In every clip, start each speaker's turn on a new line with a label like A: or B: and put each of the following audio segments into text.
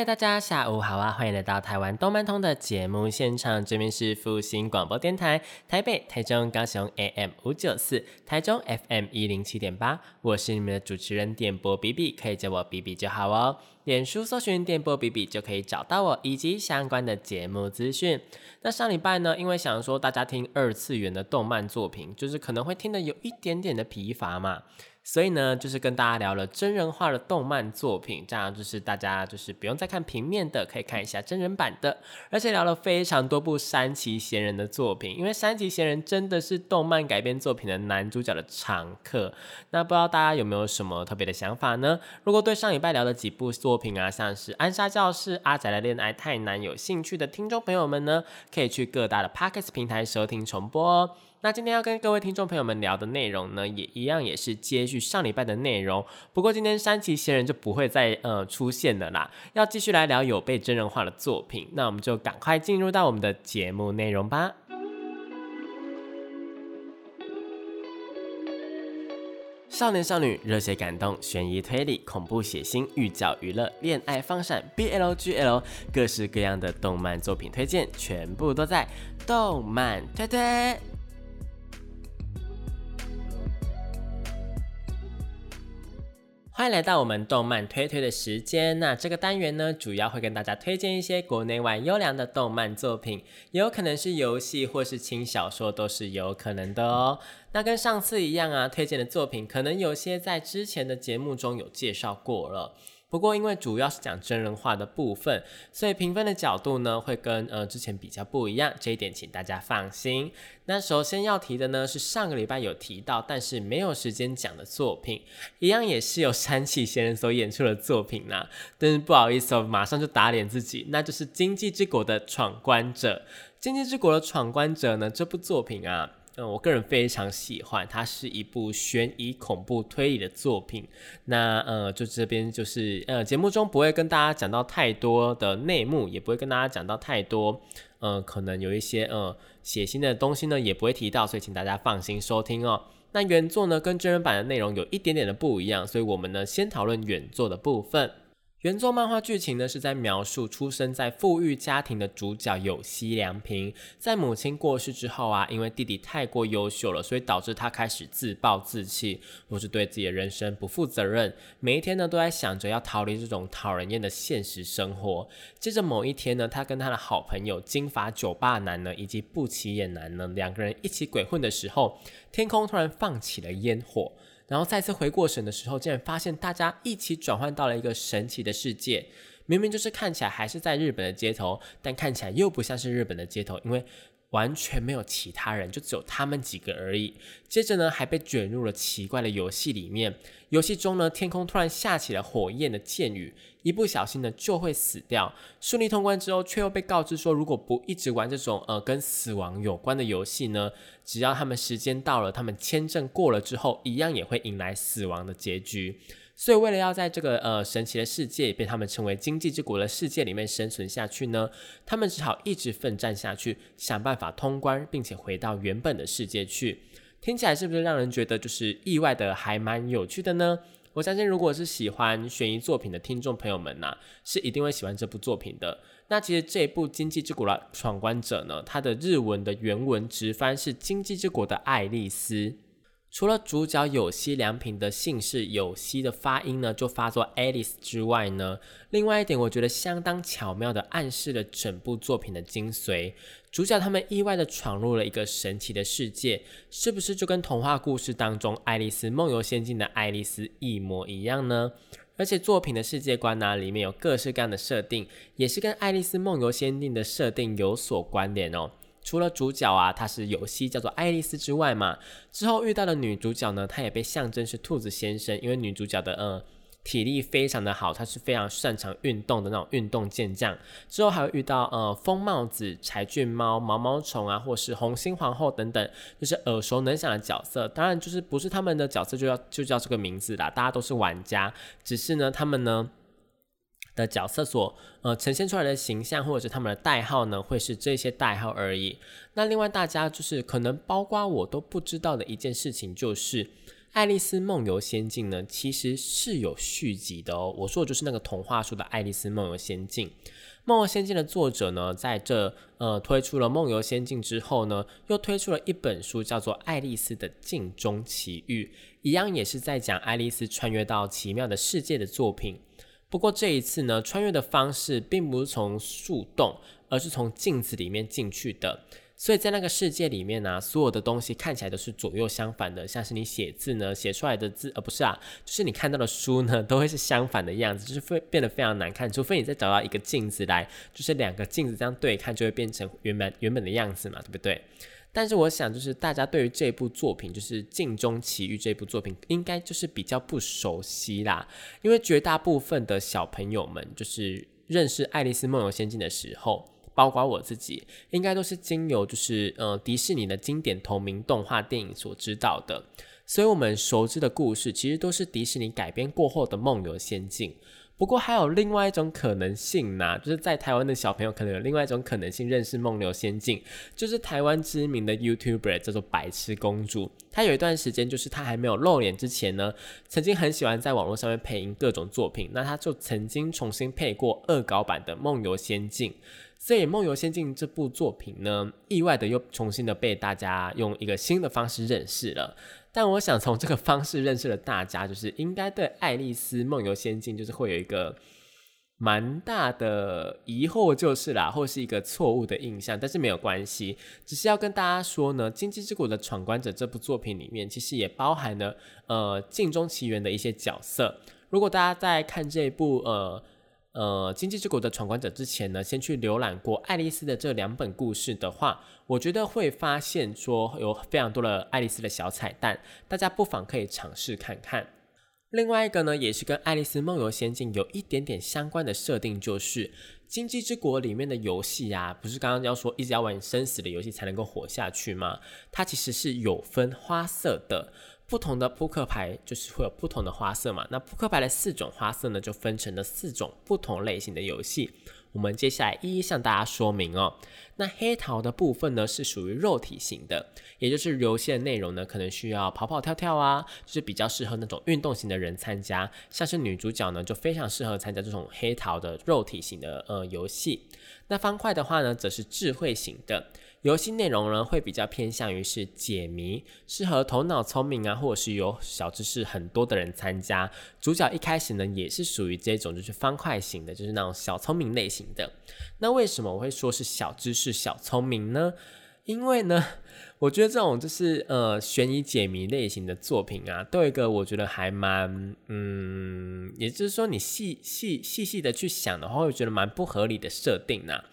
A: 嗨，大家下午好啊！欢迎来到台湾动漫通的节目现场，这边是复兴广播电台台北、台中、高雄 AM 五九四，台中 FM 一零七点八，我是你们的主持人电波比比，可以叫我比比就好哦。脸书搜寻电波比比就可以找到我以及相关的节目资讯。那上礼拜呢，因为想说大家听二次元的动漫作品，就是可能会听得有一点点的疲乏嘛。所以呢，就是跟大家聊了真人化的动漫作品，这样就是大家就是不用再看平面的，可以看一下真人版的，而且聊了非常多部山崎贤人的作品，因为山崎贤人真的是动漫改编作品的男主角的常客。那不知道大家有没有什么特别的想法呢？如果对上礼拜聊的几部作品啊，像是《安沙教室》《阿仔的恋爱太难》有兴趣的听众朋友们呢，可以去各大的 p o c k e t 平台收听重播哦。那今天要跟各位听众朋友们聊的内容呢，也一样也是接续上礼拜的内容。不过今天山崎贤人就不会再呃出现了啦，要继续来聊有被真人化的作品。那我们就赶快进入到我们的节目内容吧。少年少女、热血感动、悬疑推理、恐怖血腥、御教娱乐、恋爱放闪、BLGL，各式各样的动漫作品推荐，全部都在动漫推推。欢迎来到我们动漫推推的时间。那这个单元呢，主要会跟大家推荐一些国内外优良的动漫作品，也有可能是游戏或是轻小说，都是有可能的哦。那跟上次一样啊，推荐的作品可能有些在之前的节目中有介绍过了。不过，因为主要是讲真人化的部分，所以评分的角度呢会跟呃之前比较不一样，这一点请大家放心。那首先要提的呢是上个礼拜有提到，但是没有时间讲的作品，一样也是由山崎贤人所演出的作品呐。但是不好意思哦，马上就打脸自己，那就是《经济之国的闯关者》。《经济之国的闯关者》呢这部作品啊。嗯，我个人非常喜欢，它是一部悬疑恐怖推理的作品。那呃，就这边就是呃，节目中不会跟大家讲到太多的内幕，也不会跟大家讲到太多，呃，可能有一些呃血腥的东西呢，也不会提到，所以请大家放心收听哦。那原作呢，跟真人版的内容有一点点的不一样，所以我们呢先讨论原作的部分。原作漫画剧情呢，是在描述出生在富裕家庭的主角有希良平，在母亲过世之后啊，因为弟弟太过优秀了，所以导致他开始自暴自弃，或是对自己的人生不负责任。每一天呢，都在想着要逃离这种讨人厌的现实生活。接着某一天呢，他跟他的好朋友金发酒吧男呢，以及不起眼男呢，两个人一起鬼混的时候，天空突然放起了烟火。然后再次回过神的时候，竟然发现大家一起转换到了一个神奇的世界。明明就是看起来还是在日本的街头，但看起来又不像是日本的街头，因为。完全没有其他人，就只有他们几个而已。接着呢，还被卷入了奇怪的游戏里面。游戏中呢，天空突然下起了火焰的箭雨，一不小心呢就会死掉。顺利通关之后，却又被告知说，如果不一直玩这种呃跟死亡有关的游戏呢，只要他们时间到了，他们签证过了之后，一样也会迎来死亡的结局。所以，为了要在这个呃神奇的世界，被他们称为经济之国的世界里面生存下去呢，他们只好一直奋战下去，想办法通关，并且回到原本的世界去。听起来是不是让人觉得就是意外的还蛮有趣的呢？我相信，如果是喜欢悬疑作品的听众朋友们呐，是一定会喜欢这部作品的。那其实这一部《经济之国的闯关者》呢，它的日文的原文直翻是“经济之国的爱丽丝”。除了主角有希良平的姓氏有希的发音呢，就发作 Alice 之外呢，另外一点我觉得相当巧妙的暗示了整部作品的精髓。主角他们意外的闯入了一个神奇的世界，是不是就跟童话故事当中《爱丽丝梦游仙境》的爱丽丝一模一样呢？而且作品的世界观呢，里面有各式各样的设定，也是跟《爱丽丝梦游仙境》的设定有所关联哦。除了主角啊，她是游戏叫做爱丽丝之外嘛，之后遇到的女主角呢，她也被象征是兔子先生，因为女主角的嗯体力非常的好，他是非常擅长运动的那种运动健将。之后还会遇到呃疯帽子、柴郡猫、毛毛虫啊，或是红心皇后等等，就是耳熟能详的角色。当然就是不是他们的角色就要就叫这个名字啦，大家都是玩家，只是呢他们呢。的角色所呃呈现出来的形象，或者是他们的代号呢，会是这些代号而已。那另外大家就是可能包括我都不知道的一件事情，就是《爱丽丝梦游仙境》呢，其实是有续集的哦。我说的就是那个童话书的《爱丽丝梦游仙境》。《梦游仙境》的作者呢，在这呃推出了《梦游仙境》之后呢，又推出了一本书，叫做《爱丽丝的镜中奇遇》，一样也是在讲爱丽丝穿越到奇妙的世界的作品。不过这一次呢，穿越的方式并不是从树洞，而是从镜子里面进去的。所以在那个世界里面呢，所有的东西看起来都是左右相反的，像是你写字呢，写出来的字，呃，不是啊，就是你看到的书呢，都会是相反的样子，就是会变得非常难看。除非你再找到一个镜子来，就是两个镜子这样对看，就会变成原本原本的样子嘛，对不对？但是我想，就是大家对于这部作品，就是《镜中奇遇》这部作品，应该就是比较不熟悉啦。因为绝大部分的小朋友们，就是认识《爱丽丝梦游仙境》的时候，包括我自己，应该都是经由就是呃迪士尼的经典同名动画电影所知道的。所以，我们熟知的故事，其实都是迪士尼改编过后的梦游仙境。不过还有另外一种可能性呢，就是在台湾的小朋友可能有另外一种可能性认识《梦游仙境》，就是台湾知名的 YouTuber 叫做白痴公主。她有一段时间，就是她还没有露脸之前呢，曾经很喜欢在网络上面配音各种作品。那她就曾经重新配过恶搞版的《梦游仙境》。所以《梦游仙境》这部作品呢，意外的又重新的被大家用一个新的方式认识了。但我想从这个方式认识了大家，就是应该对《爱丽丝梦游仙境》就是会有一个蛮大的疑惑，就是啦，或是一个错误的印象。但是没有关系，只是要跟大家说呢，《经济之谷的闯关者》这部作品里面，其实也包含了呃《镜中奇缘》的一些角色。如果大家在看这部呃。呃，经济之国的闯关者之前呢，先去浏览过爱丽丝的这两本故事的话，我觉得会发现说有非常多的爱丽丝的小彩蛋，大家不妨可以尝试看看。另外一个呢，也是跟爱丽丝梦游仙境有一点点相关的设定，就是经济之国里面的游戏啊，不是刚刚要说一直要玩生死的游戏才能够活下去吗？它其实是有分花色的。不同的扑克牌就是会有不同的花色嘛？那扑克牌的四种花色呢，就分成了四种不同类型的游戏。我们接下来一一向大家说明哦。那黑桃的部分呢，是属于肉体型的，也就是游戏的内容呢，可能需要跑跑跳跳啊，就是比较适合那种运动型的人参加。像是女主角呢，就非常适合参加这种黑桃的肉体型的呃游戏。那方块的话呢，则是智慧型的。游戏内容呢，会比较偏向于是解谜，适合头脑聪明啊，或者是有小知识很多的人参加。主角一开始呢，也是属于这种就是方块型的，就是那种小聪明类型的。那为什么我会说是小知识、小聪明呢？因为呢，我觉得这种就是呃悬疑解谜类型的作品啊，都有一个我觉得还蛮嗯，也就是说你细细细细的去想的话，会觉得蛮不合理的设定呐。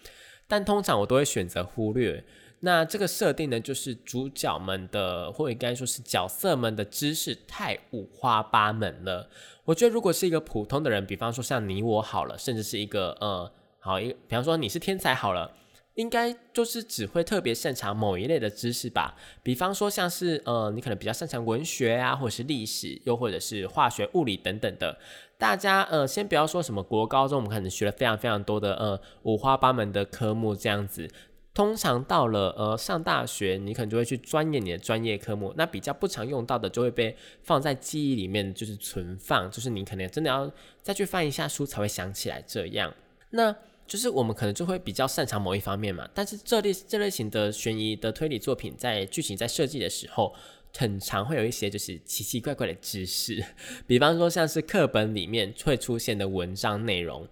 A: 但通常我都会选择忽略。那这个设定呢，就是主角们的，或者应该说是角色们的知识太五花八门了。我觉得如果是一个普通的人，比方说像你我好了，甚至是一个呃好一，比方说你是天才好了，应该就是只会特别擅长某一类的知识吧。比方说像是呃你可能比较擅长文学啊，或者是历史，又或者是化学、物理等等的。大家呃先不要说什么国高中，我们可能学了非常非常多的呃五花八门的科目这样子。通常到了呃上大学，你可能就会去钻研你的专业科目，那比较不常用到的就会被放在记忆里面，就是存放，就是你可能真的要再去翻一下书才会想起来这样。那就是我们可能就会比较擅长某一方面嘛，但是这类这类型的悬疑的推理作品，在剧情在设计的时候，很常会有一些就是奇奇怪怪的知识，比方说像是课本里面会出现的文章内容。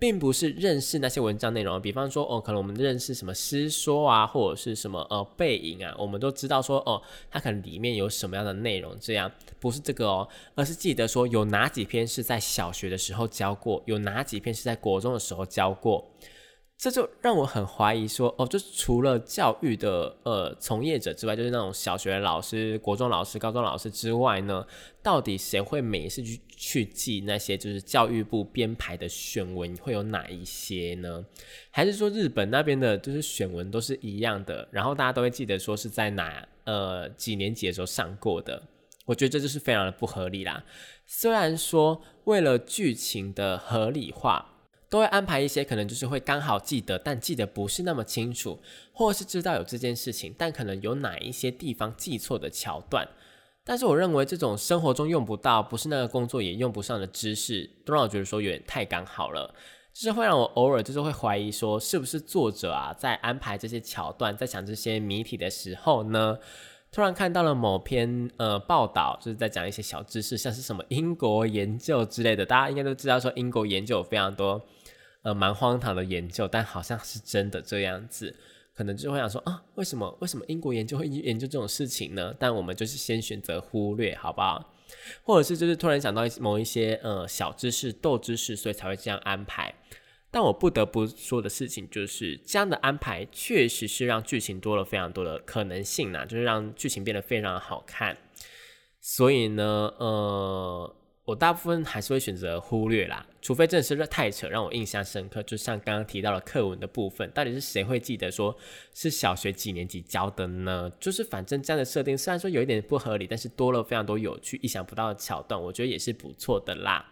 A: 并不是认识那些文章内容，比方说哦，可能我们认识什么诗说啊，或者是什么呃背影啊，我们都知道说哦，它可能里面有什么样的内容，这样不是这个哦，而是记得说有哪几篇是在小学的时候教过，有哪几篇是在国中的时候教过。这就让我很怀疑说，哦，就除了教育的呃从业者之外，就是那种小学老师、国中老师、高中老师之外呢，到底谁会每一次去去记那些就是教育部编排的选文会有哪一些呢？还是说日本那边的就是选文都是一样的，然后大家都会记得说是在哪呃几年级的时候上过的？我觉得这就是非常的不合理啦。虽然说为了剧情的合理化。都会安排一些可能就是会刚好记得，但记得不是那么清楚，或是知道有这件事情，但可能有哪一些地方记错的桥段。但是我认为这种生活中用不到，不是那个工作也用不上的知识，都让我觉得说有点太刚好了，就是会让我偶尔就是会怀疑说，是不是作者啊在安排这些桥段，在讲这些谜题的时候呢，突然看到了某篇呃报道，就是在讲一些小知识，像是什么英国研究之类的，大家应该都知道说英国研究有非常多。呃，蛮荒唐的研究，但好像是真的这样子，可能就会想说啊，为什么为什么英国研究会研究这种事情呢？但我们就是先选择忽略，好不好？或者是就是突然想到某一些呃小知识、斗知识，所以才会这样安排。但我不得不说的事情就是，这样的安排确实是让剧情多了非常多的可能性呐，就是让剧情变得非常好看。所以呢，呃。我大部分还是会选择忽略啦，除非真的是太扯，让我印象深刻。就像刚刚提到的课文的部分，到底是谁会记得说是小学几年级教的呢？就是反正这样的设定，虽然说有一点不合理，但是多了非常多有趣、意想不到的桥段，我觉得也是不错的啦。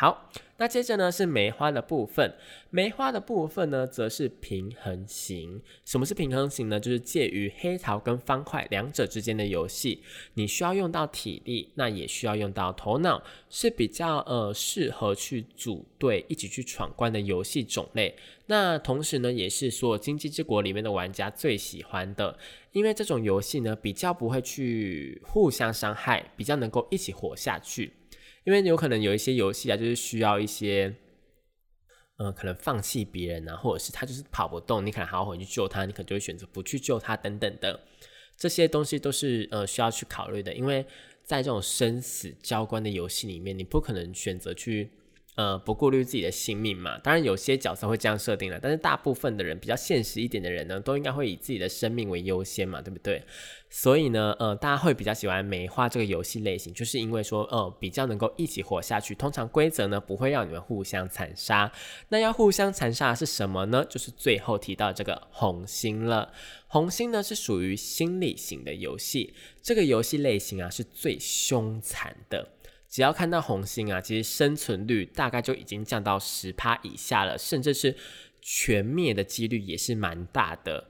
A: 好，那接着呢是梅花的部分。梅花的部分呢，则是平衡型。什么是平衡型呢？就是介于黑桃跟方块两者之间的游戏。你需要用到体力，那也需要用到头脑，是比较呃适合去组队一起去闯关的游戏种类。那同时呢，也是所有经济之国里面的玩家最喜欢的，因为这种游戏呢，比较不会去互相伤害，比较能够一起活下去。因为有可能有一些游戏啊，就是需要一些，呃，可能放弃别人啊，或者是他就是跑不动，你可能好好回去救他，你可能就会选择不去救他等等的，这些东西都是呃需要去考虑的。因为在这种生死交关的游戏里面，你不可能选择去。呃，不顾虑自己的性命嘛？当然，有些角色会这样设定了，但是大部分的人比较现实一点的人呢，都应该会以自己的生命为优先嘛，对不对？所以呢，呃，大家会比较喜欢梅花这个游戏类型，就是因为说，呃，比较能够一起活下去。通常规则呢，不会让你们互相残杀。那要互相残杀是什么呢？就是最后提到这个红心了。红心呢是属于心理型的游戏，这个游戏类型啊是最凶残的。只要看到红心啊，其实生存率大概就已经降到十趴以下了，甚至是全灭的几率也是蛮大的。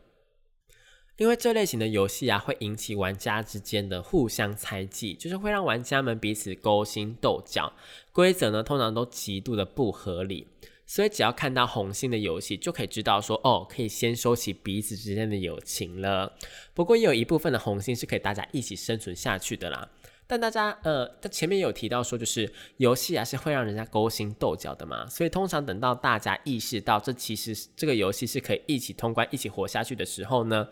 A: 因为这类型的游戏啊，会引起玩家之间的互相猜忌，就是会让玩家们彼此勾心斗角。规则呢，通常都极度的不合理，所以只要看到红心的游戏，就可以知道说，哦，可以先收起彼此之间的友情了。不过也有一部分的红心是可以大家一起生存下去的啦。但大家呃，他前面有提到说，就是游戏啊是会让人家勾心斗角的嘛，所以通常等到大家意识到这其实这个游戏是可以一起通关、一起活下去的时候呢，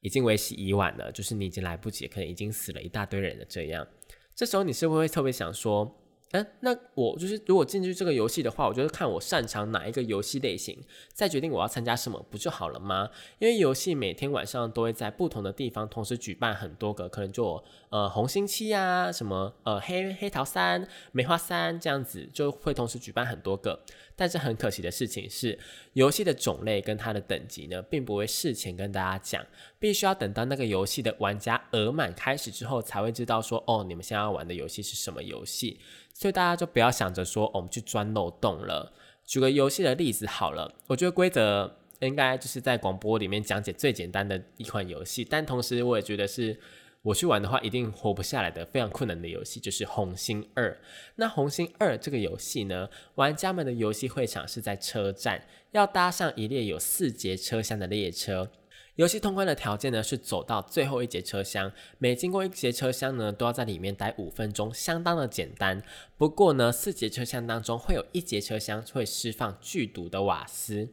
A: 已经为时已晚了，就是你已经来不及，可能已经死了一大堆人了。这样，这时候你是不是会特别想说？哎，那我就是如果进去这个游戏的话，我就是看我擅长哪一个游戏类型，再决定我要参加什么，不就好了吗？因为游戏每天晚上都会在不同的地方同时举办很多个，可能就呃红星期啊，什么呃黑黑桃三、梅花三这样子，就会同时举办很多个。但是很可惜的事情是，游戏的种类跟它的等级呢，并不会事前跟大家讲，必须要等到那个游戏的玩家额满开始之后，才会知道说，哦，你们现在要玩的游戏是什么游戏。所以大家就不要想着说，我们去钻漏洞了。举个游戏的例子好了，我觉得规则应该就是在广播里面讲解最简单的一款游戏，但同时我也觉得是。我去玩的话，一定活不下来的非常困难的游戏就是《红星二》。那《红星二》这个游戏呢，玩家们的游戏会场是在车站，要搭上一列有四节车厢的列车。游戏通关的条件呢是走到最后一节车厢，每经过一节车厢呢，都要在里面待五分钟，相当的简单。不过呢，四节车厢当中会有一节车厢会释放剧毒的瓦斯。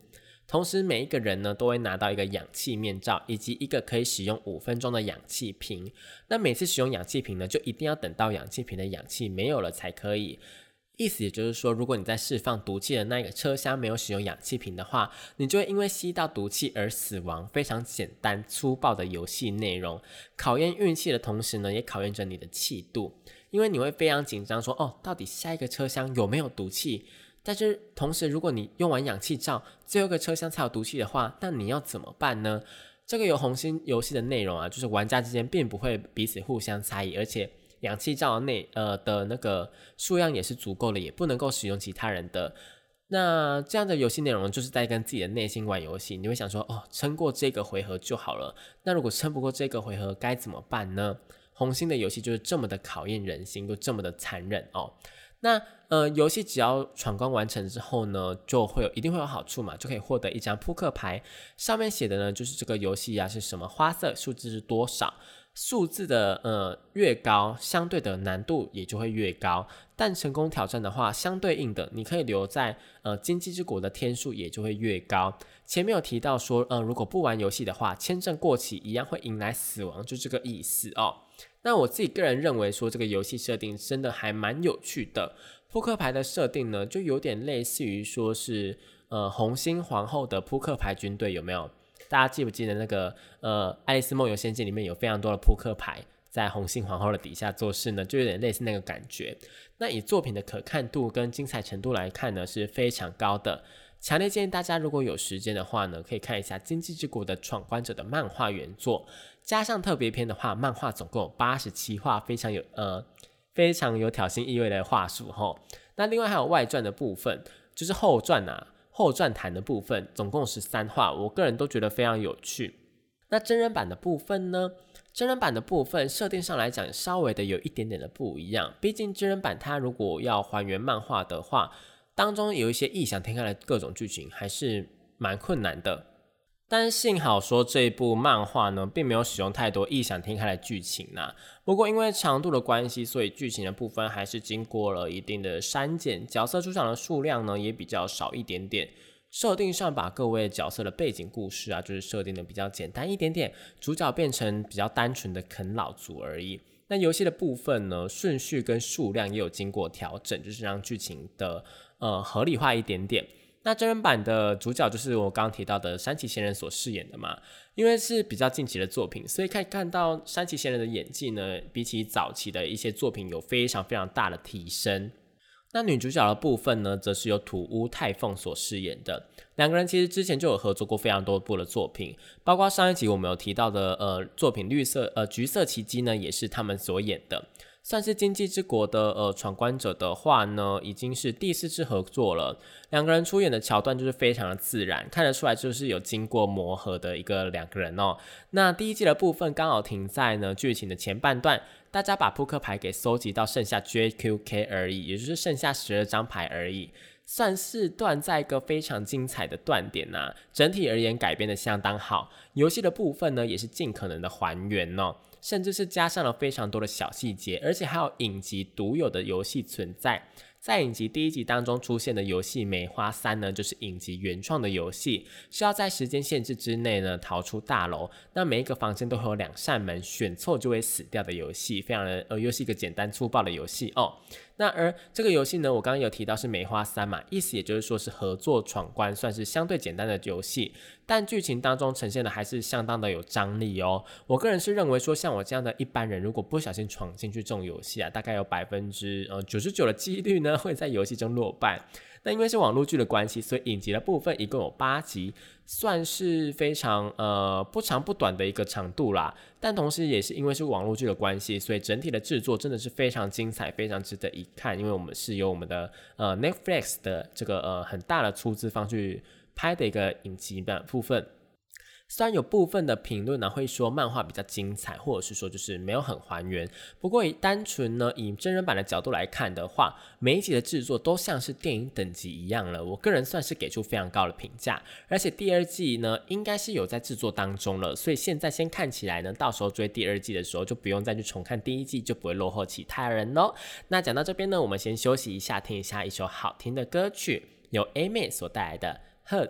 A: 同时，每一个人呢都会拿到一个氧气面罩，以及一个可以使用五分钟的氧气瓶。那每次使用氧气瓶呢，就一定要等到氧气瓶的氧气没有了才可以。意思也就是说，如果你在释放毒气的那个车厢没有使用氧气瓶的话，你就会因为吸到毒气而死亡。非常简单粗暴的游戏内容，考验运气的同时呢，也考验着你的气度，因为你会非常紧张，说哦，到底下一个车厢有没有毒气？但是同时，如果你用完氧气罩，最后一个车厢才有毒气的话，那你要怎么办呢？这个有红心游戏的内容啊，就是玩家之间并不会彼此互相猜疑，而且。氧气罩内呃的那个数量也是足够的，也不能够使用其他人的。那这样的游戏内容就是在跟自己的内心玩游戏。你会想说，哦，撑过这个回合就好了。那如果撑不过这个回合该怎么办呢？红心的游戏就是这么的考验人心，又这么的残忍哦。那呃，游戏只要闯关完成之后呢，就会有一定会有好处嘛，就可以获得一张扑克牌，上面写的呢就是这个游戏啊是什么花色，数字是多少。数字的呃越高，相对的难度也就会越高。但成功挑战的话，相对应的，你可以留在呃经济之国的天数也就会越高。前面有提到说，呃，如果不玩游戏的话，签证过期一样会迎来死亡，就这个意思哦。那我自己个人认为说，这个游戏设定真的还蛮有趣的。扑克牌的设定呢，就有点类似于说是呃红心皇后的扑克牌军队，有没有？大家记不记得那个呃《爱丽丝梦游仙境》里面有非常多的扑克牌在红心皇后的底下做事呢？就有点类似那个感觉。那以作品的可看度跟精彩程度来看呢，是非常高的。强烈建议大家如果有时间的话呢，可以看一下《经济之国的闯关者》的漫画原作，加上特别篇的话，漫画总共有八十七话，非常有呃非常有挑衅意味的话术哈。那另外还有外传的部分，就是后传啊。后传谈的部分总共十三话，我个人都觉得非常有趣。那真人版的部分呢？真人版的部分设定上来讲，稍微的有一点点的不一样。毕竟真人版它如果要还原漫画的话，当中有一些异想天开的各种剧情，还是蛮困难的。但幸好说这部漫画呢，并没有使用太多异想天开的剧情呐。不过因为长度的关系，所以剧情的部分还是经过了一定的删减，角色出场的数量呢也比较少一点点。设定上把各位角色的背景故事啊，就是设定的比较简单一点点，主角变成比较单纯的啃老族而已。那游戏的部分呢，顺序跟数量也有经过调整，就是让剧情的呃合理化一点点。那真人版的主角就是我刚刚提到的山崎贤人所饰演的嘛，因为是比较近期的作品，所以可以看到山崎贤人的演技呢，比起早期的一些作品有非常非常大的提升。那女主角的部分呢，则是由土屋太凤所饰演的。两个人其实之前就有合作过非常多部的作品，包括上一集我们有提到的呃作品《绿色呃橘色奇迹》呢，也是他们所演的。算是经济之国的呃闯关者的话呢，已经是第四次合作了。两个人出演的桥段就是非常的自然，看得出来就是有经过磨合的一个两个人哦。那第一季的部分刚好停在呢剧情的前半段，大家把扑克牌给收集到剩下 JQK 而已，也就是剩下十二张牌而已，算是断在一个非常精彩的断点呐。整体而言改编的相当好，游戏的部分呢也是尽可能的还原哦。甚至是加上了非常多的小细节，而且还有影集独有的游戏存在。在影集第一集当中出现的游戏《梅花三》呢，就是影集原创的游戏，是要在时间限制之内呢逃出大楼。那每一个房间都会有两扇门，选错就会死掉的游戏，非常的呃，又是一个简单粗暴的游戏哦。那而这个游戏呢，我刚刚有提到是梅花三嘛，意思也就是说是合作闯关，算是相对简单的游戏，但剧情当中呈现的还是相当的有张力哦。我个人是认为说，像我这样的一般人，如果不小心闯进去这种游戏啊，大概有百分之呃九十九的几率呢会在游戏中落败。那因为是网络剧的关系，所以影集的部分一共有八集，算是非常呃不长不短的一个长度啦。但同时也是因为是网络剧的关系，所以整体的制作真的是非常精彩，非常值得一看。因为我们是由我们的呃 Netflix 的这个呃很大的出资方去拍的一个影集的部分。虽然有部分的评论呢会说漫画比较精彩，或者是说就是没有很还原，不过以单纯呢以真人版的角度来看的话，每一集的制作都像是电影等级一样了。我个人算是给出非常高的评价，而且第二季呢应该是有在制作当中了，所以现在先看起来呢，到时候追第二季的时候就不用再去重看第一季，就不会落后其他人喽。那讲到这边呢，我们先休息一下，听一下一首好听的歌曲，由 A 妹所带来的《Hurts》。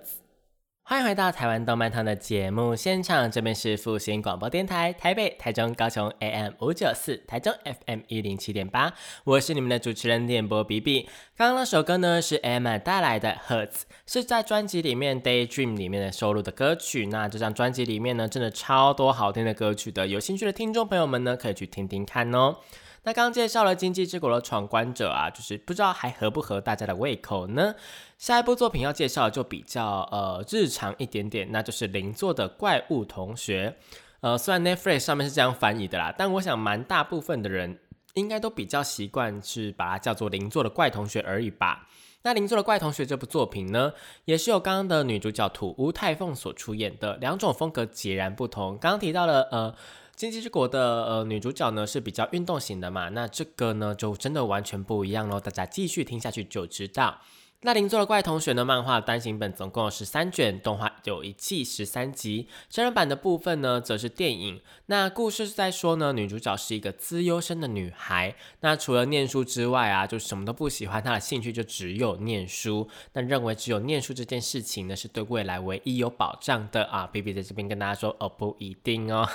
A: 欢迎回到台湾动漫堂的节目现场，这边是复兴广播电台台北、台中、高雄 AM 五九四，台中 FM 一零七点八，我是你们的主持人电波 B B。刚刚那首歌呢是 Emma 带来的 Hurts，是在专辑里面 Daydream 里面的收录的歌曲。那这张专辑里面呢，真的超多好听的歌曲的，有兴趣的听众朋友们呢，可以去听听看哦。那刚介绍了《经济之国》的闯关者啊，就是不知道还合不合大家的胃口呢？下一部作品要介绍就比较呃日常一点点，那就是邻座的怪物同学。呃，虽然 Netflix 上面是这样翻译的啦，但我想蛮大部分的人应该都比较习惯是把它叫做邻座的怪同学而已吧。那邻座的怪同学这部作品呢，也是由刚刚的女主角土屋太凤所出演的，两种风格截然不同。刚刚提到了呃。星际之国的呃女主角呢是比较运动型的嘛，那这个呢就真的完全不一样喽，大家继续听下去就知道。那邻座的怪同学呢？漫画单行本总共有十三卷，动画有一季十三集，真人版的部分呢，则是电影。那故事是在说呢，女主角是一个资优生的女孩，那除了念书之外啊，就什么都不喜欢，她的兴趣就只有念书。那认为只有念书这件事情呢，是对未来唯一有保障的啊。B B 在这边跟大家说，哦，不一定哦，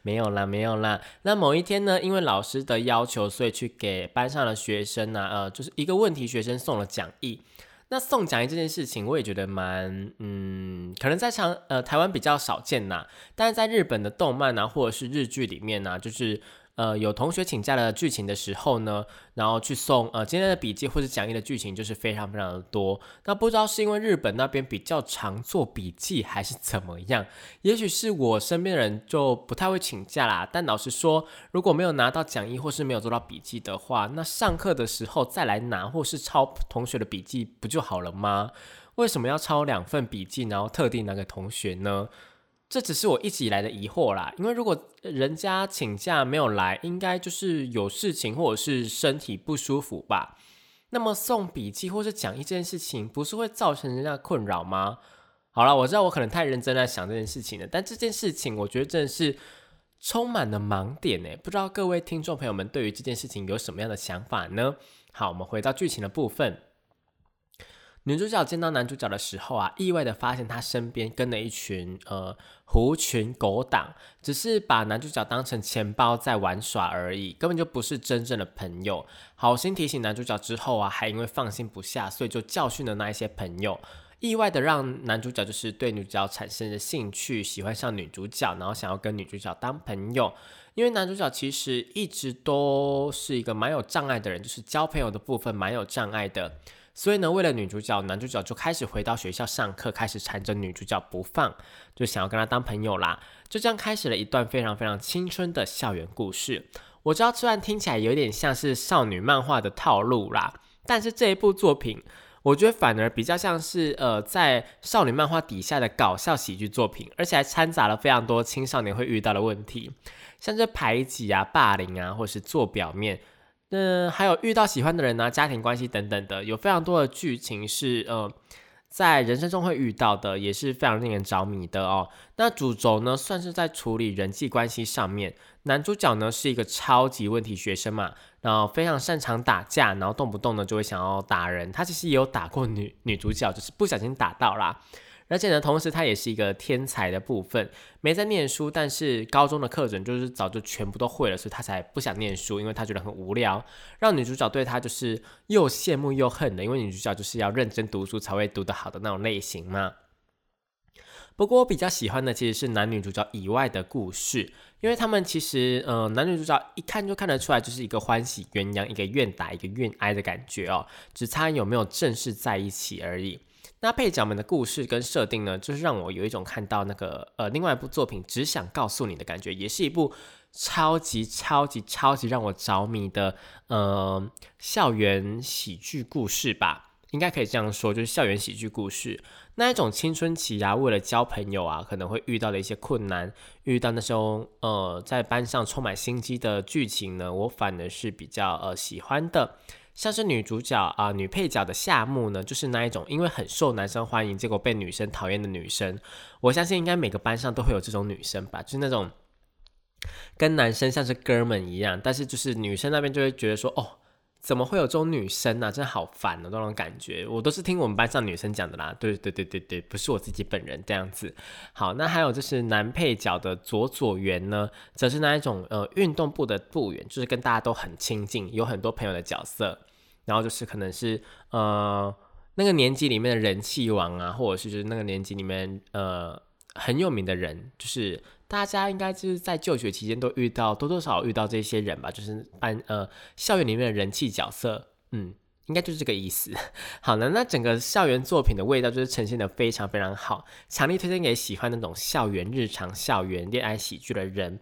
A: 没有啦，没有啦。那某一天呢，因为老师的要求，所以去给班上的学生呢，呃，就是一个问题学生送了讲义。那送奖励这件事情，我也觉得蛮，嗯，可能在长呃台湾比较少见呐，但是在日本的动漫啊，或者是日剧里面呢，就是。呃，有同学请假的剧情的时候呢，然后去送呃今天的笔记或者讲义的剧情，就是非常非常的多。那不知道是因为日本那边比较常做笔记，还是怎么样？也许是我身边的人就不太会请假啦。但老实说，如果没有拿到讲义或是没有做到笔记的话，那上课的时候再来拿或是抄同学的笔记不就好了吗？为什么要抄两份笔记，然后特定拿给同学呢？这只是我一直以来的疑惑啦，因为如果人家请假没有来，应该就是有事情或者是身体不舒服吧？那么送笔记或是讲义这件事情，不是会造成人家困扰吗？好了，我知道我可能太认真在想这件事情了，但这件事情我觉得真的是充满了盲点呢。不知道各位听众朋友们对于这件事情有什么样的想法呢？好，我们回到剧情的部分。女主角见到男主角的时候啊，意外的发现他身边跟了一群呃狐群狗党，只是把男主角当成钱包在玩耍而已，根本就不是真正的朋友。好心提醒男主角之后啊，还因为放心不下，所以就教训了那一些朋友，意外的让男主角就是对女主角产生了兴趣，喜欢上女主角，然后想要跟女主角当朋友。因为男主角其实一直都是一个蛮有障碍的人，就是交朋友的部分蛮有障碍的。所以呢，为了女主角，男主角就开始回到学校上课，开始缠着女主角不放，就想要跟她当朋友啦。就这样开始了一段非常非常青春的校园故事。我知道虽然听起来有点像是少女漫画的套路啦，但是这一部作品，我觉得反而比较像是呃在少女漫画底下的搞笑喜剧作品，而且还掺杂了非常多青少年会遇到的问题，像是排挤啊、霸凌啊，或是做表面。那还有遇到喜欢的人呢，家庭关系等等的，有非常多的剧情是呃，在人生中会遇到的，也是非常令人着迷的哦。那主轴呢，算是在处理人际关系上面。男主角呢是一个超级问题学生嘛，然后非常擅长打架，然后动不动呢就会想要打人。他其实也有打过女女主角，就是不小心打到啦。而且呢，同时他也是一个天才的部分，没在念书，但是高中的课程就是早就全部都会了，所以他才不想念书，因为他觉得很无聊，让女主角对他就是又羡慕又恨的，因为女主角就是要认真读书才会读得好的那种类型嘛。不过我比较喜欢的其实是男女主角以外的故事，因为他们其实呃男女主角一看就看得出来就是一个欢喜鸳鸯，一个愿打一个愿挨的感觉哦，只差有没有正式在一起而已。那配角们的故事跟设定呢，就是让我有一种看到那个呃另外一部作品只想告诉你的感觉，也是一部超级超级超级让我着迷的呃校园喜剧故事吧，应该可以这样说，就是校园喜剧故事。那一种青春期啊，为了交朋友啊，可能会遇到的一些困难，遇到那种呃在班上充满心机的剧情呢，我反而是比较呃喜欢的。像是女主角啊，女配角的夏目呢，就是那一种因为很受男生欢迎，结果被女生讨厌的女生。我相信应该每个班上都会有这种女生吧，就是那种跟男生像是哥们一样，但是就是女生那边就会觉得说，哦，怎么会有这种女生呢、真的好烦哦，那种感觉，我都是听我们班上女生讲的啦。对对对对对，不是我自己本人这样子。好，那还有就是男配角的佐佐原呢，则是那一种呃运动部的部员，就是跟大家都很亲近，有很多朋友的角色。然后就是可能是呃那个年级里面的人气王啊，或者是就是那个年级里面呃很有名的人，就是大家应该就是在就学期间都遇到多多少少遇到这些人吧，就是班呃校园里面的人气角色，嗯。应该就是这个意思。好了，那整个校园作品的味道就是呈现的非常非常好，强力推荐给喜欢那种校园日常、校园恋爱喜剧的人。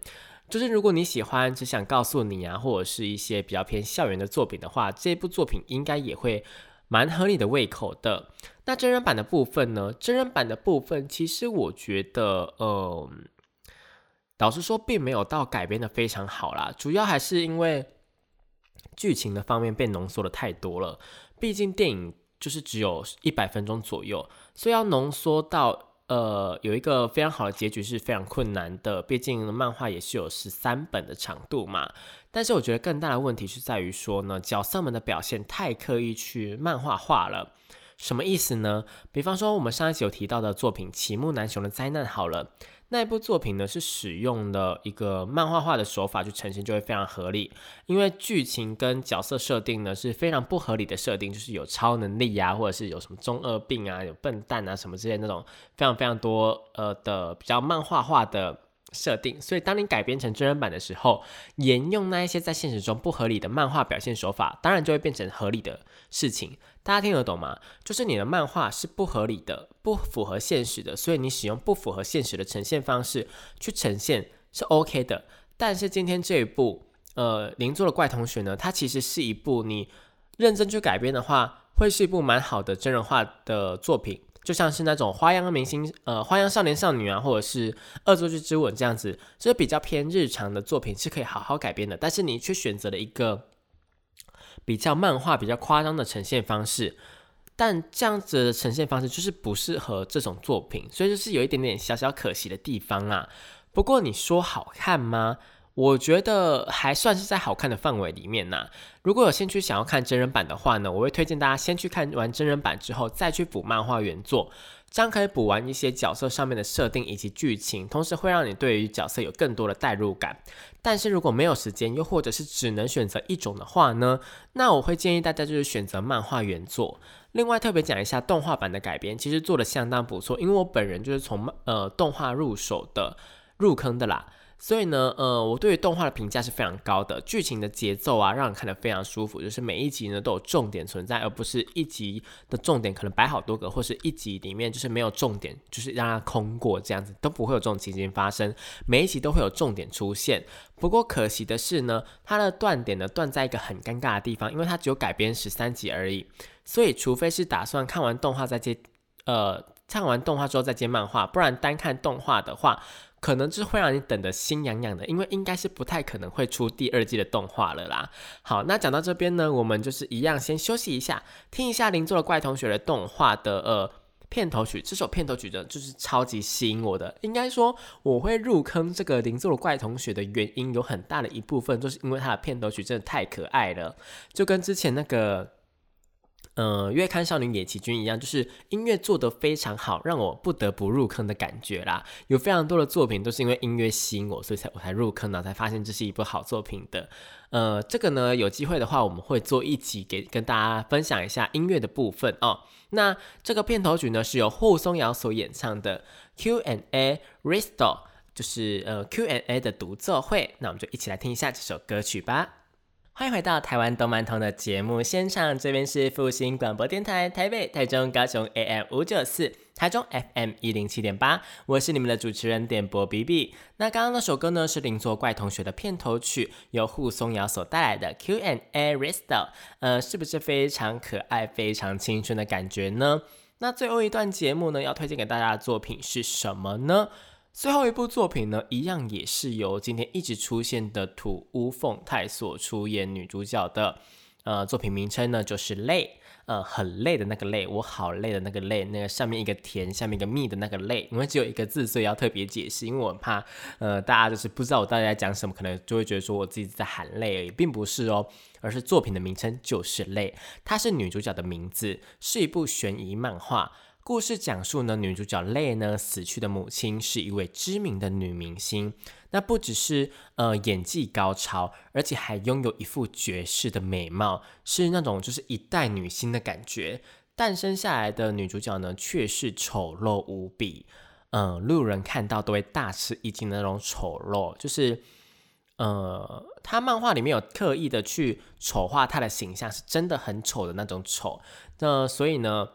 A: 就是如果你喜欢，只想告诉你啊，或者是一些比较偏校园的作品的话，这部作品应该也会蛮合你的胃口的。那真人版的部分呢？真人版的部分，其实我觉得，呃，老实说，并没有到改编的非常好啦，主要还是因为。剧情的方面被浓缩的太多了，毕竟电影就是只有一百分钟左右，所以要浓缩到呃有一个非常好的结局是非常困难的。毕竟漫画也是有十三本的长度嘛。但是我觉得更大的问题是在于说呢，角色们的表现太刻意去漫画化了。什么意思呢？比方说我们上一集有提到的作品《齐木南雄的灾难》好了。那一部作品呢，是使用了一个漫画化的手法去呈现，就会非常合理。因为剧情跟角色设定呢是非常不合理的设定，就是有超能力啊，或者是有什么中二病啊，有笨蛋啊什么之类那种非常非常多呃的比较漫画化的。设定，所以当你改编成真人版的时候，沿用那一些在现实中不合理的漫画表现手法，当然就会变成合理的事情。大家听得懂吗？就是你的漫画是不合理的，不符合现实的，所以你使用不符合现实的呈现方式去呈现是 OK 的。但是今天这一部，呃，邻座的怪同学呢，它其实是一部你认真去改编的话，会是一部蛮好的真人化的作品。就像是那种花样明星，呃，花样少年少女啊，或者是恶作剧之吻这样子，就是比较偏日常的作品是可以好好改编的。但是你却选择了一个比较漫画、比较夸张的呈现方式，但这样子的呈现方式就是不适合这种作品，所以就是有一点点小小可惜的地方啊。不过你说好看吗？我觉得还算是在好看的范围里面呐。如果有兴趣想要看真人版的话呢，我会推荐大家先去看完真人版之后，再去补漫画原作，这样可以补完一些角色上面的设定以及剧情，同时会让你对于角色有更多的代入感。但是如果没有时间，又或者是只能选择一种的话呢，那我会建议大家就是选择漫画原作。另外特别讲一下动画版的改编，其实做的相当不错，因为我本人就是从呃动画入手的入坑的啦。所以呢，呃，我对于动画的评价是非常高的，剧情的节奏啊，让人看得非常舒服，就是每一集呢都有重点存在，而不是一集的重点可能摆好多个，或是一集里面就是没有重点，就是让它空过这样子，都不会有这种情形发生，每一集都会有重点出现。不过可惜的是呢，它的断点呢断在一个很尴尬的地方，因为它只有改编十三集而已，所以除非是打算看完动画再接，呃，看完动画之后再接漫画，不然单看动画的话。可能就是会让你等得心痒痒的，因为应该是不太可能会出第二季的动画了啦。好，那讲到这边呢，我们就是一样先休息一下，听一下邻座的怪同学的动画的呃片头曲。这首片头曲的就是超级吸引我的，应该说我会入坑这个邻座的怪同学的原因有很大的一部分，就是因为它的片头曲真的太可爱了，就跟之前那个。呃，月刊少女野崎君一样，就是音乐做得非常好，让我不得不入坑的感觉啦。有非常多的作品都是因为音乐吸引我，所以才我才入坑呢，才发现这是一部好作品的。呃，这个呢，有机会的话，我们会做一集给跟大家分享一下音乐的部分哦。那这个片头曲呢，是由户松瑶所演唱的 Q and A Restore，就是呃 qna 的独奏会。那我们就一起来听一下这首歌曲吧。欢迎回到台湾动漫通的节目现场，这边是复兴广播电台台北、台中、高雄 AM 五九四，台中 FM 一零七点八，我是你们的主持人点播 B B。那刚刚那首歌呢是邻座怪同学的片头曲，由户松瑶所带来的 Q and A Restyle，呃，是不是非常可爱、非常青春的感觉呢？那最后一段节目呢，要推荐给大家的作品是什么呢？最后一部作品呢，一样也是由今天一直出现的土屋凤太所出演女主角的，呃，作品名称呢就是《泪》。呃很累的那个累，我好累的那个累，那个上面一个甜，下面一个蜜的那个累，因为只有一个字，所以要特别解释，因为我怕呃大家就是不知道我到底在讲什么，可能就会觉得说我自己在喊累而已，并不是哦，而是作品的名称就是累，它是女主角的名字，是一部悬疑漫画。故事讲述呢，女主角泪呢死去的母亲是一位知名的女明星，那不只是呃演技高超，而且还拥有一副绝世的美貌，是那种就是一代女星的感觉。诞生下来的女主角呢，却是丑陋无比，嗯，路人看到都会大吃一惊的那种丑陋，就是呃，她漫画里面有刻意的去丑化她的形象，是真的很丑的那种丑。那所以呢？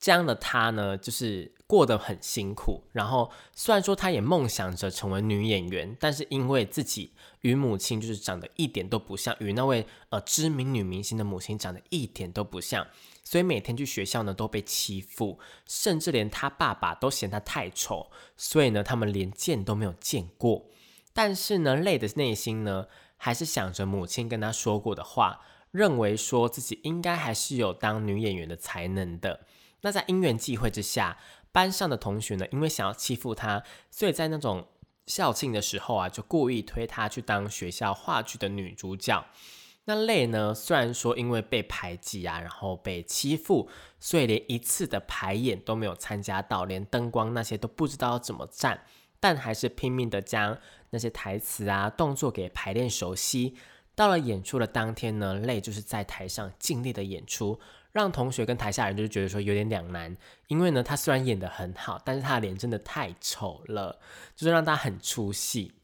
A: 这样的她呢，就是过得很辛苦。然后虽然说她也梦想着成为女演员，但是因为自己与母亲就是长得一点都不像，与那位呃知名女明星的母亲长得一点都不像，所以每天去学校呢都被欺负，甚至连她爸爸都嫌她太丑，所以呢他们连见都没有见过。但是呢，累的内心呢还是想着母亲跟她说过的话，认为说自己应该还是有当女演员的才能的。那在因缘际会之下，班上的同学呢，因为想要欺负他，所以在那种校庆的时候啊，就故意推他去当学校话剧的女主角。那泪呢，虽然说因为被排挤啊，然后被欺负，所以连一次的排演都没有参加到，连灯光那些都不知道怎么站，但还是拼命的将那些台词啊、动作给排练熟悉。到了演出的当天呢，泪就是在台上尽力的演出。让同学跟台下人就是觉得说有点两难，因为呢，他虽然演的很好，但是他的脸真的太丑了，就是让他很出戏。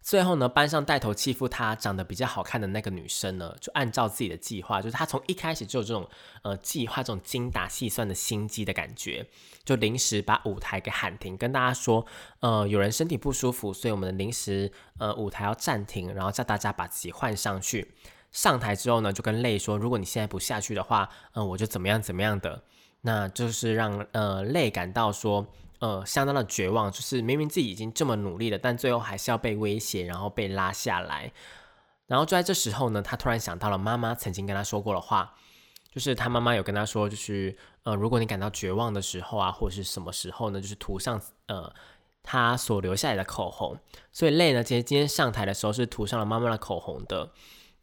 A: 最后呢，班上带头欺负他长得比较好看的那个女生呢，就按照自己的计划，就是他从一开始就有这种呃计划，这种精打细算的心机的感觉，就临时把舞台给喊停，跟大家说，呃，有人身体不舒服，所以我们的临时呃舞台要暂停，然后叫大家把自己换上去。上台之后呢，就跟泪说：“如果你现在不下去的话，嗯，我就怎么样怎么样的。”那就是让呃泪感到说，呃，相当的绝望。就是明明自己已经这么努力了，但最后还是要被威胁，然后被拉下来。然后就在这时候呢，他突然想到了妈妈曾经跟他说过的话，就是他妈妈有跟他说，就是呃，如果你感到绝望的时候啊，或者是什么时候呢，就是涂上呃他所留下来的口红。所以泪呢，其实今天上台的时候是涂上了妈妈的口红的。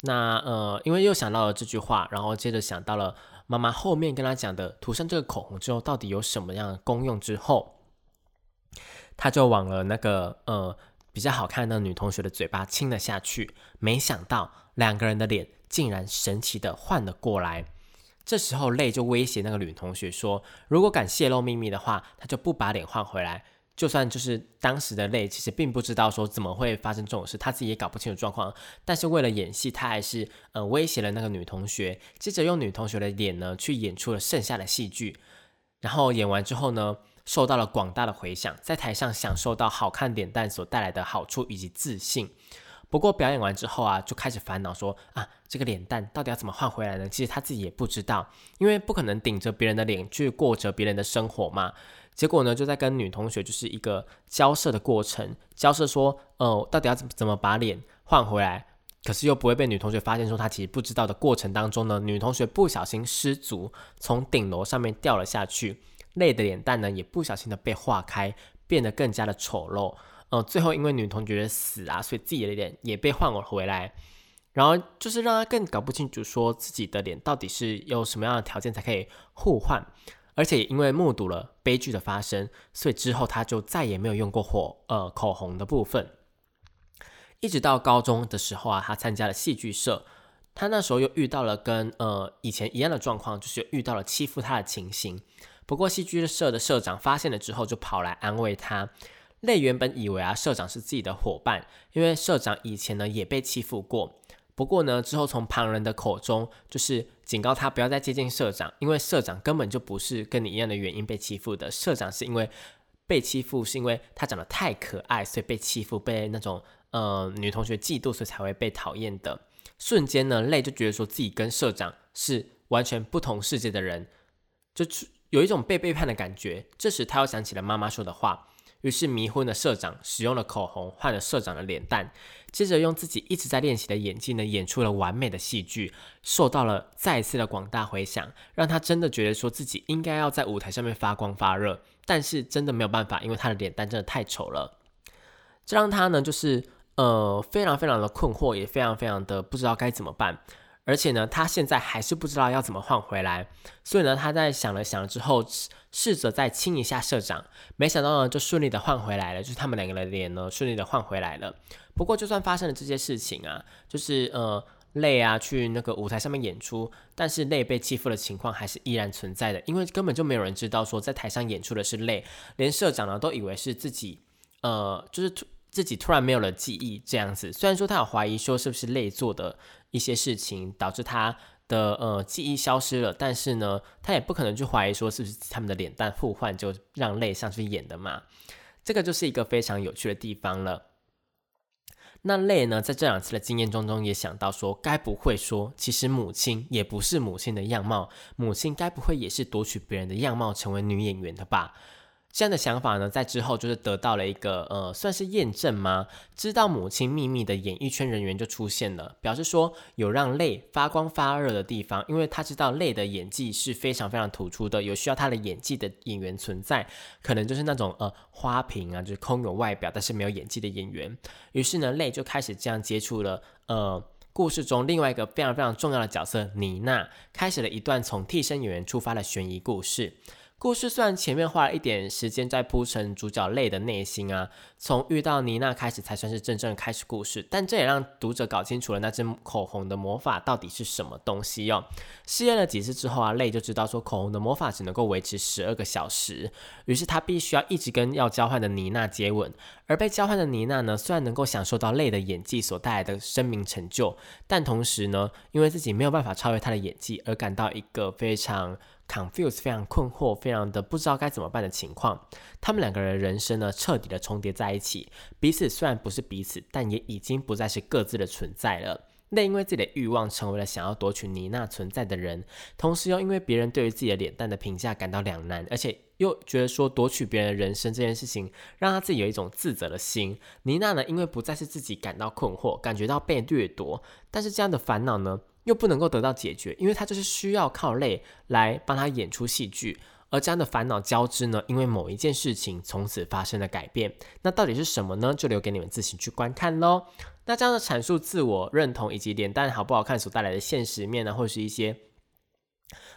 A: 那呃，因为又想到了这句话，然后接着想到了妈妈后面跟他讲的，涂上这个口红之后到底有什么样的功用之后，他就往了那个呃比较好看的女同学的嘴巴亲了下去，没想到两个人的脸竟然神奇的换了过来。这时候泪就威胁那个女同学说，如果敢泄露秘密的话，他就不把脸换回来。就算就是当时的泪，其实并不知道说怎么会发生这种事，他自己也搞不清楚状况。但是为了演戏，他还是呃威胁了那个女同学，接着用女同学的脸呢去演出了剩下的戏剧。然后演完之后呢，受到了广大的回响，在台上享受到好看脸蛋所带来的好处以及自信。不过表演完之后啊，就开始烦恼说啊，这个脸蛋到底要怎么换回来呢？其实他自己也不知道，因为不可能顶着别人的脸去过着别人的生活嘛。结果呢，就在跟女同学就是一个交涉的过程，交涉说，呃，到底要怎怎么把脸换回来，可是又不会被女同学发现说她其实不知道的过程当中呢，女同学不小心失足从顶楼上面掉了下去，累的脸蛋呢也不小心的被化开，变得更加的丑陋，呃，最后因为女同学死啊，所以自己的脸也被换了回来，然后就是让他更搞不清楚说自己的脸到底是有什么样的条件才可以互换。而且因为目睹了悲剧的发生，所以之后他就再也没有用过火呃口红的部分。一直到高中的时候啊，他参加了戏剧社，他那时候又遇到了跟呃以前一样的状况，就是遇到了欺负他的情形。不过戏剧社的社长发现了之后，就跑来安慰他。泪原本以为啊社长是自己的伙伴，因为社长以前呢也被欺负过。不过呢，之后从旁人的口中就是警告他不要再接近社长，因为社长根本就不是跟你一样的原因被欺负的。社长是因为被欺负，是因为他长得太可爱，所以被欺负，被那种呃女同学嫉妒，所以才会被讨厌的。瞬间呢，泪就觉得说自己跟社长是完全不同世界的人，就有一种被背叛的感觉。这时他又想起了妈妈说的话。于是迷昏的社长使用了口红换了社长的脸蛋，接着用自己一直在练习的演技呢演出了完美的戏剧，受到了再次的广大回响，让他真的觉得说自己应该要在舞台上面发光发热，但是真的没有办法，因为他的脸蛋真的太丑了，这让他呢就是呃非常非常的困惑，也非常非常的不知道该怎么办。而且呢，他现在还是不知道要怎么换回来，所以呢，他在想了想之后，试着再亲一下社长，没想到呢，就顺利的换回来了，就是他们两个的脸呢，顺利的换回来了。不过，就算发生了这些事情啊，就是呃，泪啊去那个舞台上面演出，但是泪被欺负的情况还是依然存在的，因为根本就没有人知道说在台上演出的是泪，连社长呢都以为是自己，呃，就是自己突然没有了记忆这样子。虽然说他有怀疑说是不是泪做的。一些事情导致他的呃记忆消失了，但是呢，他也不可能去怀疑说是不是他们的脸蛋互换就让泪上去演的嘛，这个就是一个非常有趣的地方了。那泪呢，在这两次的经验中中也想到说，该不会说其实母亲也不是母亲的样貌，母亲该不会也是夺取别人的样貌成为女演员的吧？这样的想法呢，在之后就是得到了一个呃，算是验证吗？知道母亲秘密的演艺圈人员就出现了，表示说有让泪发光发热的地方，因为他知道泪的演技是非常非常突出的，有需要他的演技的演员存在，可能就是那种呃花瓶啊，就是空有外表但是没有演技的演员。于是呢，泪就开始这样接触了呃故事中另外一个非常非常重要的角色妮娜，开始了一段从替身演员出发的悬疑故事。故事虽然前面花了一点时间在铺陈主角泪的内心啊，从遇到妮娜开始才算是真正开始故事，但这也让读者搞清楚了那支口红的魔法到底是什么东西哦。试验了几次之后啊，泪就知道说口红的魔法只能够维持十二个小时，于是他必须要一直跟要交换的妮娜接吻。而被交换的妮娜呢，虽然能够享受到泪的演技所带来的声名成就，但同时呢，因为自己没有办法超越她的演技，而感到一个非常。Confuse 非常困惑，非常的不知道该怎么办的情况。他们两个人的人生呢，彻底的重叠在一起，彼此虽然不是彼此，但也已经不再是各自的存在了。那因为自己的欲望，成为了想要夺取妮娜存在的人，同时又因为别人对于自己的脸蛋的评价感到两难，而且又觉得说夺取别人的人生这件事情，让他自己有一种自责的心。妮娜呢，因为不再是自己感到困惑，感觉到被掠夺，但是这样的烦恼呢？又不能够得到解决，因为他就是需要靠泪来帮他演出戏剧，而这样的烦恼交织呢，因为某一件事情从此发生了改变，那到底是什么呢？就留给你们自行去观看喽。那这样的阐述自我认同以及脸蛋好不好看所带来的现实面呢，或者是一些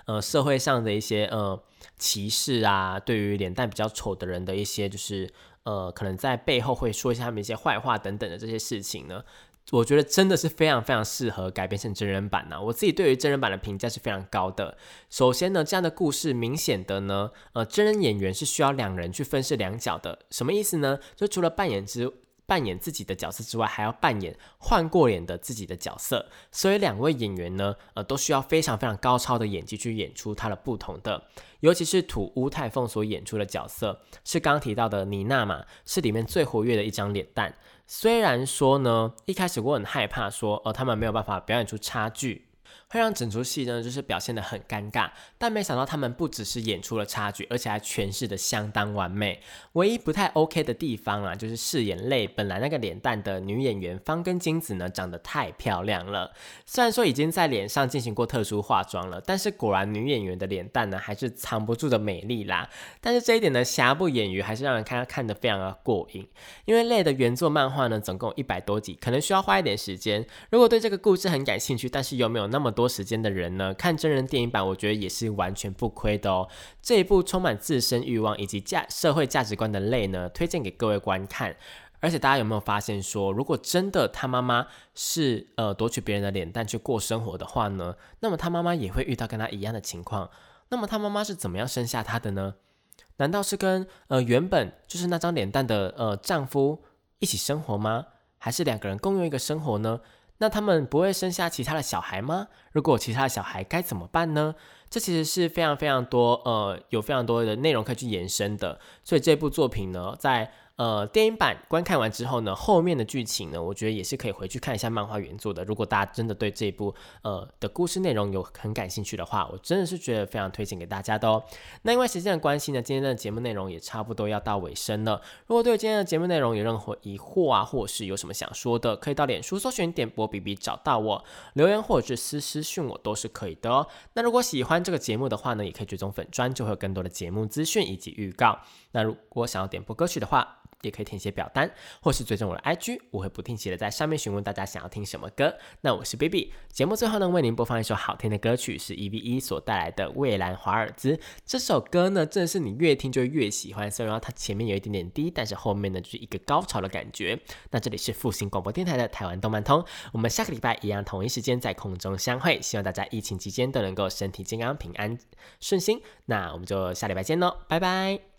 A: 呃社会上的一些呃歧视啊，对于脸蛋比较丑的人的一些就是呃可能在背后会说一下他们一些坏话等等的这些事情呢。我觉得真的是非常非常适合改编成真人版呢。我自己对于真人版的评价是非常高的。首先呢，这样的故事明显的呢，呃，真人演员是需要两人去分饰两角的。什么意思呢？就除了扮演之扮演自己的角色之外，还要扮演换过脸的自己的角色。所以两位演员呢，呃，都需要非常非常高超的演技去演出他的不同的。尤其是土屋太凤所演出的角色，是刚提到的妮娜嘛，是里面最活跃的一张脸蛋。虽然说呢，一开始我很害怕，说呃他们没有办法表演出差距。会让整出戏呢，就是表现的很尴尬。但没想到他们不只是演出了差距，而且还诠释的相当完美。唯一不太 OK 的地方啊，就是饰演泪本来那个脸蛋的女演员方根金子呢，长得太漂亮了。虽然说已经在脸上进行过特殊化妆了，但是果然女演员的脸蛋呢，还是藏不住的美丽啦。但是这一点呢，瑕不掩瑜，还是让人看看得非常的过瘾。因为泪的原作漫画呢，总共一百多集，可能需要花一点时间。如果对这个故事很感兴趣，但是又没有那么多时间的人呢，看真人电影版，我觉得也是完全不亏的哦。这一部充满自身欲望以及价社会价值观的类呢，推荐给各位观看。而且大家有没有发现说，如果真的他妈妈是呃夺取别人的脸蛋去过生活的话呢，那么他妈妈也会遇到跟他一样的情况。那么他妈妈是怎么样生下他的呢？难道是跟呃原本就是那张脸蛋的呃丈夫一起生活吗？还是两个人共用一个生活呢？那他们不会生下其他的小孩吗？如果其他的小孩该怎么办呢？这其实是非常非常多，呃，有非常多的内容可以去延伸的。所以这部作品呢，在呃电影版观看完之后呢，后面的剧情呢，我觉得也是可以回去看一下漫画原作的。如果大家真的对这一部呃的故事内容有很感兴趣的话，我真的是觉得非常推荐给大家的哦。那因为时间的关系呢，今天的节目内容也差不多要到尾声了。如果对今天的节目内容有任何疑惑啊，或是有什么想说的，可以到脸书搜寻点播 B B 找到我留言，或者是私私讯我都是可以的哦。那如果喜欢这个节目的话呢，也可以追踪粉砖，就会有更多的节目资讯以及预告。那如果想要点播歌曲的话，也可以填写表单，或是追踪我的 IG，我会不定期的在上面询问大家想要听什么歌。那我是 Baby，节目最后呢，为您播放一首好听的歌曲，是 E.V.E 所带来的《蔚蓝华尔兹》。这首歌呢，真的是你越听就越喜欢。虽然它前面有一点点低，但是后面呢就是一个高潮的感觉。那这里是复兴广播电台的台湾动漫通，我们下个礼拜一样同一时间在空中相会。希望大家疫情期间都能够身体健康、平安顺心。那我们就下礼拜见喽，拜拜。